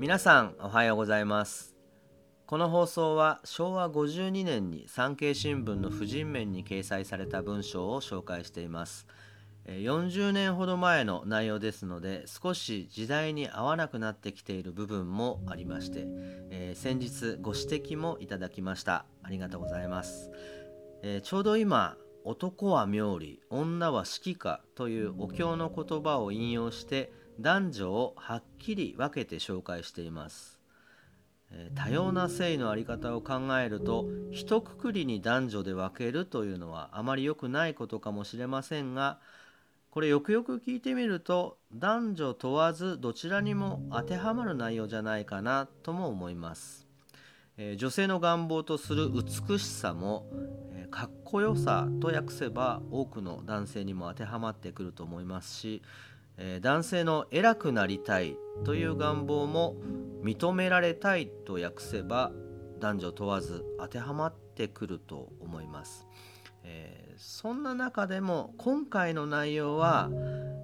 皆さんおはようございます。この放送は昭和52年に産経新聞の婦人面に掲載された文章を紹介しています。40年ほど前の内容ですので少し時代に合わなくなってきている部分もありまして、えー、先日ご指摘もいただきました。ありがとうございます、えー、ちょうど今男は妙理女は指揮かというお経の言葉を引用して男女をはっきり分けて紹介しています。多様な性の在り方を考えると一括りに男女で分けるというのはあまり良くないことかもしれませんがこれよくよく聞いてみると男女問わずどちらにも当てはまる内容じゃないかなとも思います、女性の願望とする美しさも、かっこよさと訳せば多くの男性にも当てはまってくると思いますしえ、男性の偉くなりたいという願望も認められたいと訳せば男女問わず当てはまってくると思います。えー、そんな中でも今回の内容は、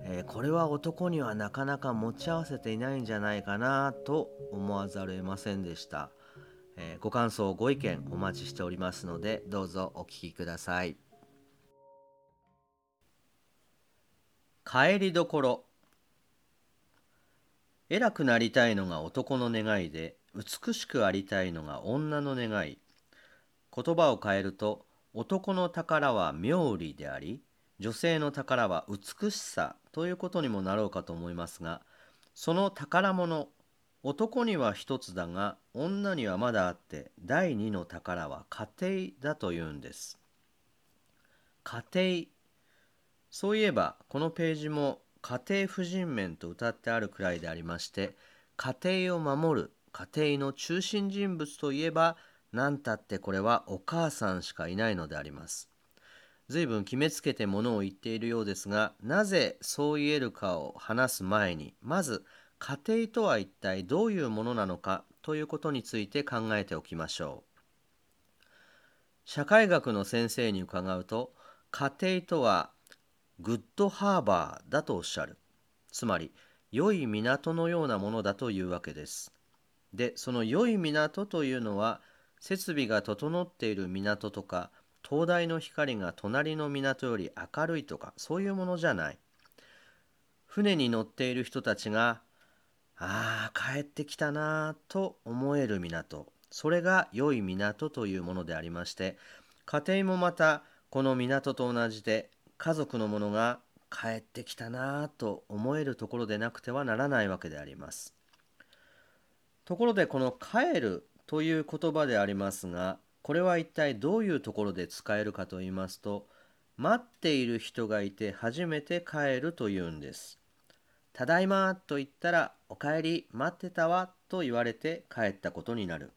えー、これは男にはなかなか持ち合わせていないんじゃないかなと思わざるを得ませんでした、えー、ご感想ご意見お待ちしておりますのでどうぞお聞きください帰りどころ。偉くなりたいのが男の願いで美しくありたいのが女の願い。言葉を変えると男の宝は妙理であり女性の宝は美しさということにもなろうかと思いますがその宝物男には一つだが女にはまだあって第二の宝は家庭だというんです。家庭そういえばこのページも家庭婦人面と歌ってあるくらいでありまして家庭を守る家庭の中心人物といえば何たってこれはお母さんしかいないのであります。随分決めつけてものを言っているようですがなぜそう言えるかを話す前にまず家庭とは一体どういうものなのかということについて考えておきましょう。社会学の先生に伺うと家庭とはグッドハーバーだとおっしゃる。つまり、良い港のようなものだというわけです。で、その良い港というのは、設備が整っている港とか、灯台の光が隣の港より明るいとか、そういうものじゃない。船に乗っている人たちが、ああ、帰ってきたなと思える港。それが良い港というものでありまして、家庭もまたこの港と同じで家族の者が帰ってきたなぁと思えるところでなくてはならないわけであります。ところでこの「帰る」という言葉でありますがこれは一体どういうところで使えるかと言いますと待っている人がいて初めて帰るというんです。ただいまと言ったらおかえり待ってたわと言われて帰ったことになる。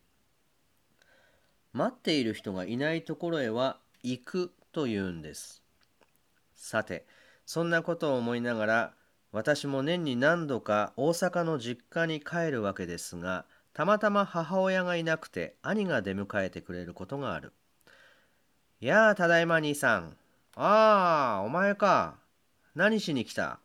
待っている人がいないところへは行くというんです。さてそんなことを思いながら私も年に何度か大阪の実家に帰るわけですがたまたま母親がいなくて兄が出迎えてくれることがある。やあただいま兄さん。ああお前か。何しに来た？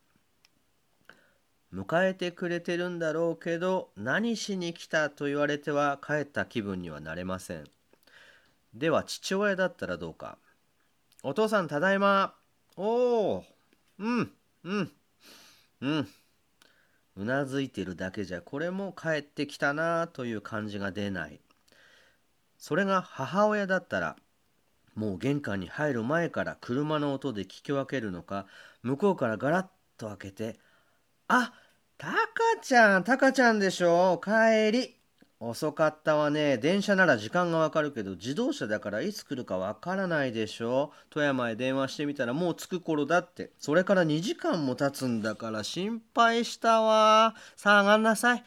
迎えてくれてるんだろうけど何しに来たと言われては帰った気分にはなれません。では父親だったらどうか。お父さんただいま。おおうんうんうん。うなずいてるだけじゃこれも帰ってきたなという感じが出ない。それが母親だったらもう玄関に入る前から車の音で聞き分けるのか向こうからガラッと開けて「あタカちゃんタカちゃんでしょ帰り。遅かったわね。電車なら時間がわかるけど、自動車だからいつ来るかわからないでしょ。富山へ電話してみたらもう着く頃だって。それから2時間も経つんだから心配したわ。さあ上がんなさい。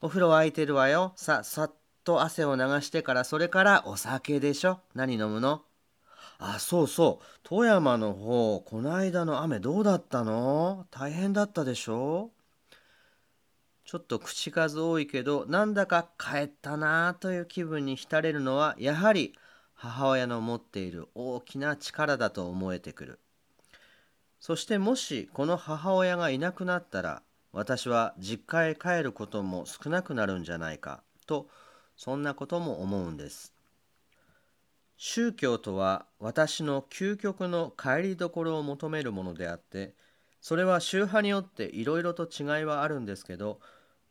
お風呂空いてるわよ。さ、さっと汗を流してから、それからお酒でしょ。何飲むの？あ、そうそう。富山の方、こないだの雨どうだったの？大変だったでしょ？ちょっと口数多いけどなんだか帰ったなあという気分に浸れるのはやはり母親の持っている大きな力だと思えてくる。そしてもしこの母親がいなくなったら私は実家へ帰ることも少なくなるんじゃないかとそんなことも思うんです。宗教とは私の究極の帰りどころを求めるものであってそれは宗派によっていろいろと違いはあるんですけど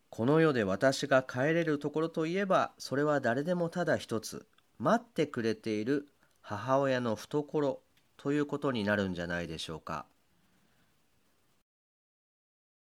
この世で私が帰れるところといえばそれは誰でもただ一つ待ってくれている母親の懐ということになるんじゃないでしょうか。